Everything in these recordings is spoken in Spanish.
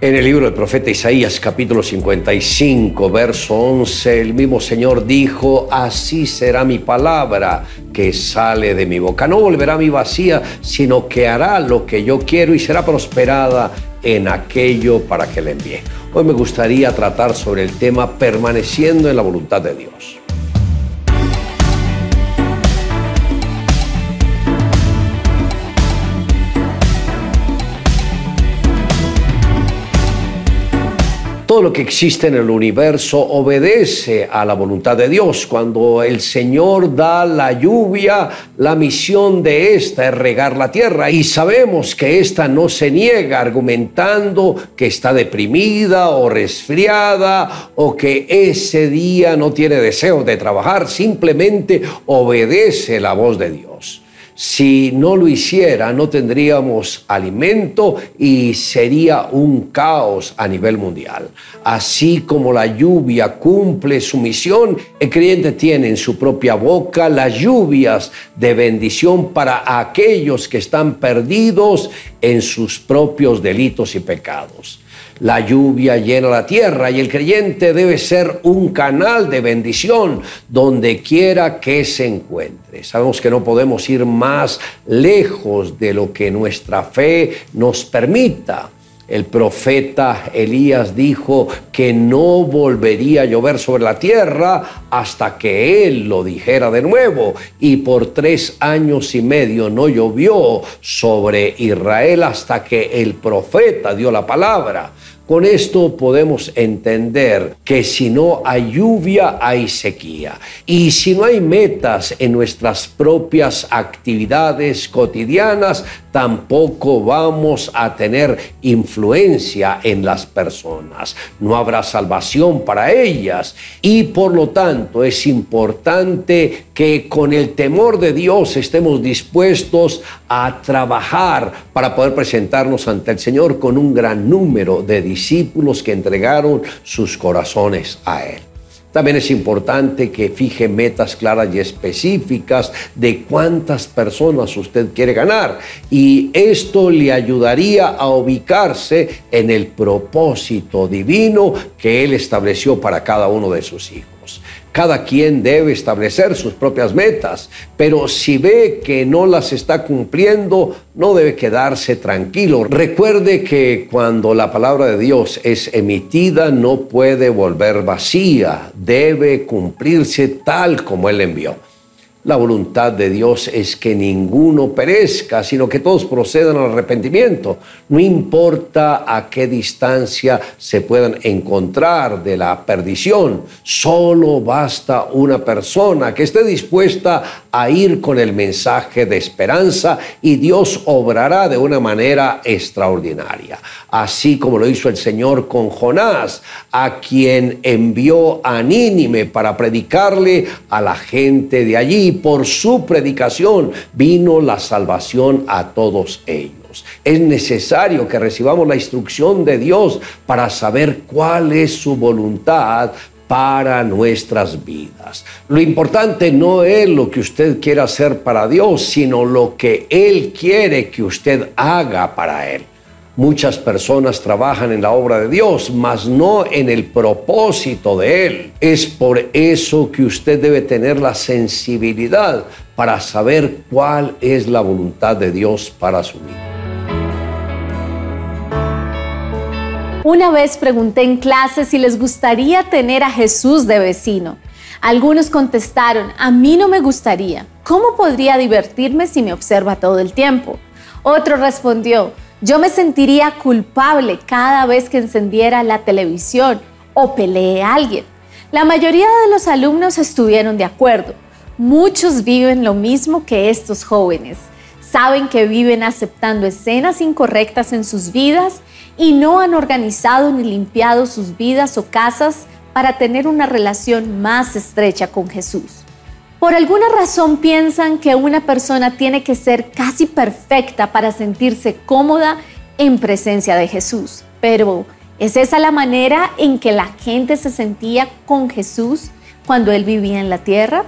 En el libro del profeta Isaías capítulo 55, verso 11, el mismo Señor dijo, así será mi palabra que sale de mi boca. No volverá a mi vacía, sino que hará lo que yo quiero y será prosperada en aquello para que le envíe. Hoy me gustaría tratar sobre el tema permaneciendo en la voluntad de Dios. Todo lo que existe en el universo obedece a la voluntad de Dios. Cuando el Señor da la lluvia, la misión de esta es regar la tierra y sabemos que esta no se niega argumentando que está deprimida o resfriada o que ese día no tiene deseo de trabajar, simplemente obedece la voz de Dios. Si no lo hiciera, no tendríamos alimento y sería un caos a nivel mundial. Así como la lluvia cumple su misión, el creyente tiene en su propia boca las lluvias de bendición para aquellos que están perdidos en sus propios delitos y pecados. La lluvia llena la tierra y el creyente debe ser un canal de bendición donde quiera que se encuentre. Sabemos que no podemos ir más lejos de lo que nuestra fe nos permita. El profeta Elías dijo que no volvería a llover sobre la tierra hasta que él lo dijera de nuevo. Y por tres años y medio no llovió sobre Israel hasta que el profeta dio la palabra. Con esto podemos entender que si no hay lluvia, hay sequía. Y si no hay metas en nuestras propias actividades cotidianas, tampoco vamos a tener influencia en las personas. No habrá salvación para ellas. Y por lo tanto es importante que con el temor de Dios estemos dispuestos a trabajar para poder presentarnos ante el Señor con un gran número de discípulos que entregaron sus corazones a Él. También es importante que fije metas claras y específicas de cuántas personas usted quiere ganar. Y esto le ayudaría a ubicarse en el propósito divino que Él estableció para cada uno de sus hijos. Cada quien debe establecer sus propias metas, pero si ve que no las está cumpliendo, no debe quedarse tranquilo. Recuerde que cuando la palabra de Dios es emitida, no puede volver vacía, debe cumplirse tal como Él envió. La voluntad de Dios es que ninguno perezca, sino que todos procedan al arrepentimiento. No importa a qué distancia se puedan encontrar de la perdición, solo basta una persona que esté dispuesta a ir con el mensaje de esperanza y Dios obrará de una manera extraordinaria. Así como lo hizo el Señor con Jonás, a quien envió a Nínime para predicarle a la gente de allí por su predicación vino la salvación a todos ellos. Es necesario que recibamos la instrucción de Dios para saber cuál es su voluntad para nuestras vidas. Lo importante no es lo que usted quiera hacer para Dios, sino lo que Él quiere que usted haga para Él. Muchas personas trabajan en la obra de Dios, mas no en el propósito de Él. Es por eso que usted debe tener la sensibilidad para saber cuál es la voluntad de Dios para su vida. Una vez pregunté en clase si les gustaría tener a Jesús de vecino. Algunos contestaron, a mí no me gustaría. ¿Cómo podría divertirme si me observa todo el tiempo? Otro respondió, yo me sentiría culpable cada vez que encendiera la televisión o peleé a alguien. La mayoría de los alumnos estuvieron de acuerdo. Muchos viven lo mismo que estos jóvenes. Saben que viven aceptando escenas incorrectas en sus vidas y no han organizado ni limpiado sus vidas o casas para tener una relación más estrecha con Jesús. Por alguna razón piensan que una persona tiene que ser casi perfecta para sentirse cómoda en presencia de Jesús. Pero ¿es esa la manera en que la gente se sentía con Jesús cuando él vivía en la tierra?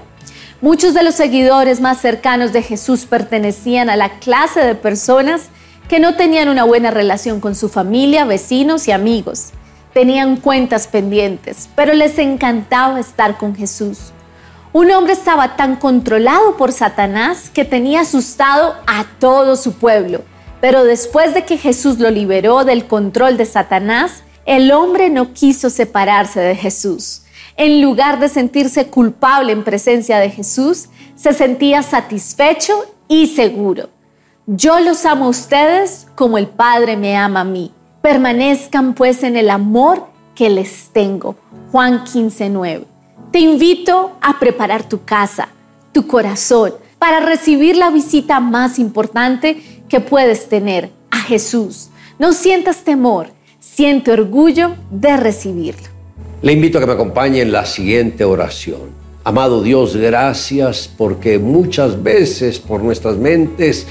Muchos de los seguidores más cercanos de Jesús pertenecían a la clase de personas que no tenían una buena relación con su familia, vecinos y amigos. Tenían cuentas pendientes, pero les encantaba estar con Jesús. Un hombre estaba tan controlado por Satanás que tenía asustado a todo su pueblo. Pero después de que Jesús lo liberó del control de Satanás, el hombre no quiso separarse de Jesús. En lugar de sentirse culpable en presencia de Jesús, se sentía satisfecho y seguro. Yo los amo a ustedes como el Padre me ama a mí. Permanezcan pues en el amor que les tengo. Juan 15:9. Te invito a preparar tu casa, tu corazón, para recibir la visita más importante que puedes tener a Jesús. No sientas temor, siente orgullo de recibirlo. Le invito a que me acompañe en la siguiente oración. Amado Dios, gracias porque muchas veces por nuestras mentes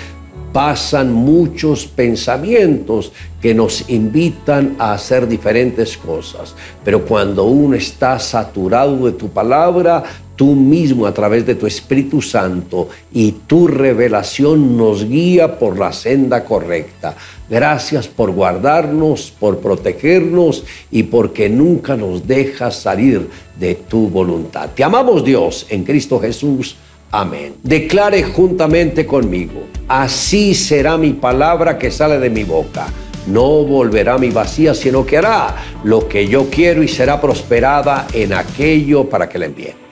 pasan muchos pensamientos que nos invitan a hacer diferentes cosas. Pero cuando uno está saturado de tu palabra, tú mismo a través de tu Espíritu Santo y tu revelación nos guía por la senda correcta. Gracias por guardarnos, por protegernos y porque nunca nos dejas salir de tu voluntad. Te amamos Dios en Cristo Jesús. Amén. Declare juntamente conmigo, así será mi palabra que sale de mi boca. No volverá mi vacía, sino que hará lo que yo quiero y será prosperada en aquello para que la envíe.